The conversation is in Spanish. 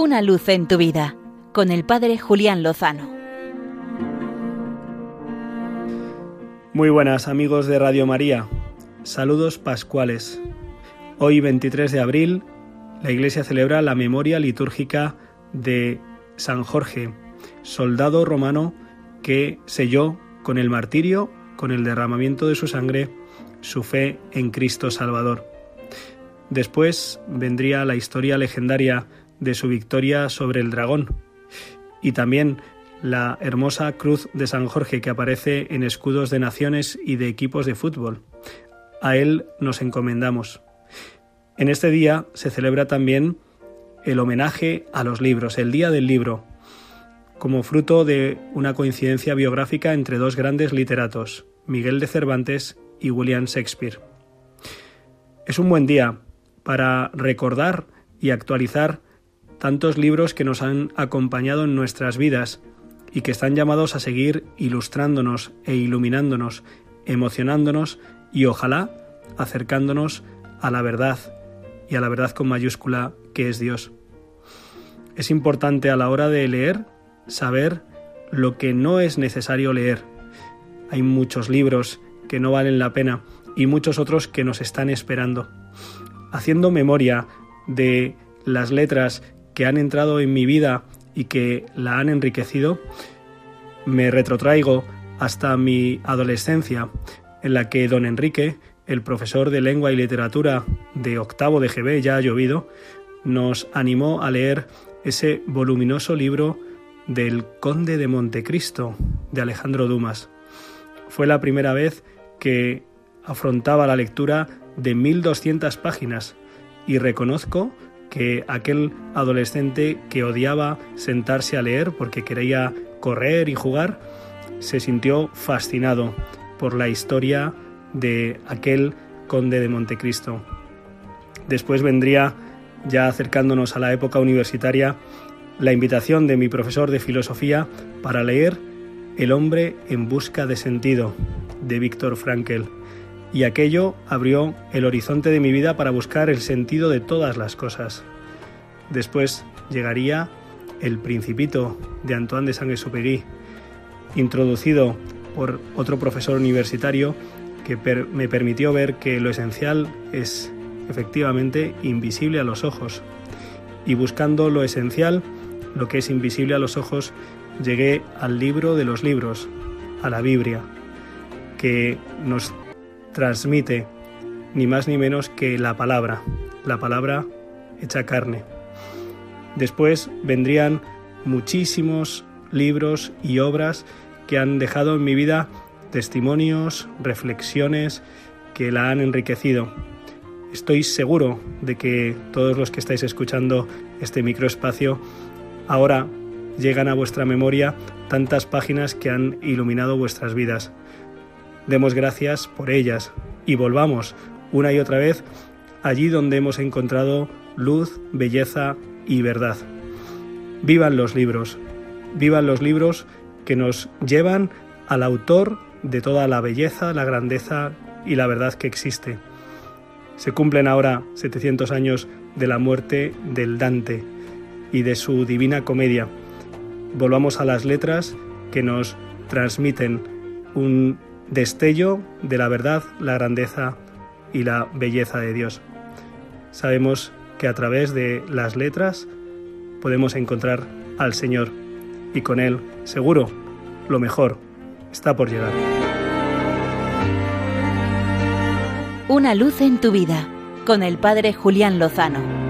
Una luz en tu vida con el Padre Julián Lozano. Muy buenas amigos de Radio María. Saludos pascuales. Hoy 23 de abril la Iglesia celebra la memoria litúrgica de San Jorge, soldado romano que selló con el martirio, con el derramamiento de su sangre, su fe en Cristo Salvador. Después vendría la historia legendaria de su victoria sobre el dragón y también la hermosa cruz de San Jorge que aparece en escudos de naciones y de equipos de fútbol. A él nos encomendamos. En este día se celebra también el homenaje a los libros, el Día del Libro, como fruto de una coincidencia biográfica entre dos grandes literatos, Miguel de Cervantes y William Shakespeare. Es un buen día para recordar y actualizar tantos libros que nos han acompañado en nuestras vidas y que están llamados a seguir ilustrándonos e iluminándonos, emocionándonos y ojalá acercándonos a la verdad y a la verdad con mayúscula que es Dios. Es importante a la hora de leer saber lo que no es necesario leer. Hay muchos libros que no valen la pena y muchos otros que nos están esperando. Haciendo memoria de las letras que han entrado en mi vida y que la han enriquecido, me retrotraigo hasta mi adolescencia, en la que don Enrique, el profesor de lengua y literatura de octavo de GB, ya ha llovido, nos animó a leer ese voluminoso libro del Conde de Montecristo de Alejandro Dumas. Fue la primera vez que afrontaba la lectura de 1200 páginas y reconozco que aquel adolescente que odiaba sentarse a leer porque quería correr y jugar, se sintió fascinado por la historia de aquel conde de Montecristo. Después vendría, ya acercándonos a la época universitaria, la invitación de mi profesor de filosofía para leer El hombre en busca de sentido, de Víctor Frankl y aquello abrió el horizonte de mi vida para buscar el sentido de todas las cosas. Después llegaría El Principito de Antoine de Saint-Exupéry, introducido por otro profesor universitario que me permitió ver que lo esencial es efectivamente invisible a los ojos. Y buscando lo esencial, lo que es invisible a los ojos, llegué al libro de los libros, a la Biblia, que nos transmite ni más ni menos que la palabra, la palabra hecha carne. Después vendrían muchísimos libros y obras que han dejado en mi vida testimonios, reflexiones que la han enriquecido. Estoy seguro de que todos los que estáis escuchando este microespacio ahora llegan a vuestra memoria tantas páginas que han iluminado vuestras vidas. Demos gracias por ellas y volvamos una y otra vez allí donde hemos encontrado luz, belleza y verdad. Vivan los libros, vivan los libros que nos llevan al autor de toda la belleza, la grandeza y la verdad que existe. Se cumplen ahora 700 años de la muerte del Dante y de su divina comedia. Volvamos a las letras que nos transmiten un destello de la verdad, la grandeza y la belleza de Dios. Sabemos que a través de las letras podemos encontrar al Señor y con Él, seguro, lo mejor está por llegar. Una luz en tu vida con el Padre Julián Lozano.